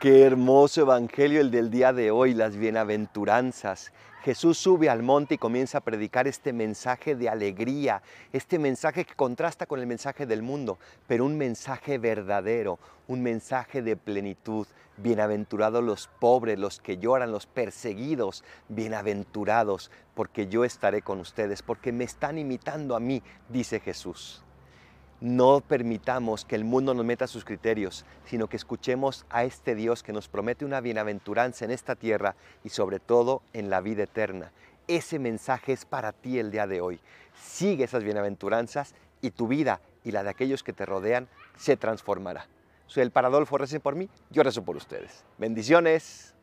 Qué hermoso evangelio el del día de hoy, las bienaventuranzas. Jesús sube al monte y comienza a predicar este mensaje de alegría, este mensaje que contrasta con el mensaje del mundo, pero un mensaje verdadero, un mensaje de plenitud. Bienaventurados los pobres, los que lloran, los perseguidos, bienaventurados, porque yo estaré con ustedes, porque me están imitando a mí, dice Jesús. No permitamos que el mundo nos meta sus criterios, sino que escuchemos a este Dios que nos promete una bienaventuranza en esta tierra y sobre todo en la vida eterna. Ese mensaje es para ti el día de hoy. Sigue esas bienaventuranzas y tu vida y la de aquellos que te rodean se transformará. Soy el Paradolfo, recen por mí, yo rezo por ustedes. Bendiciones.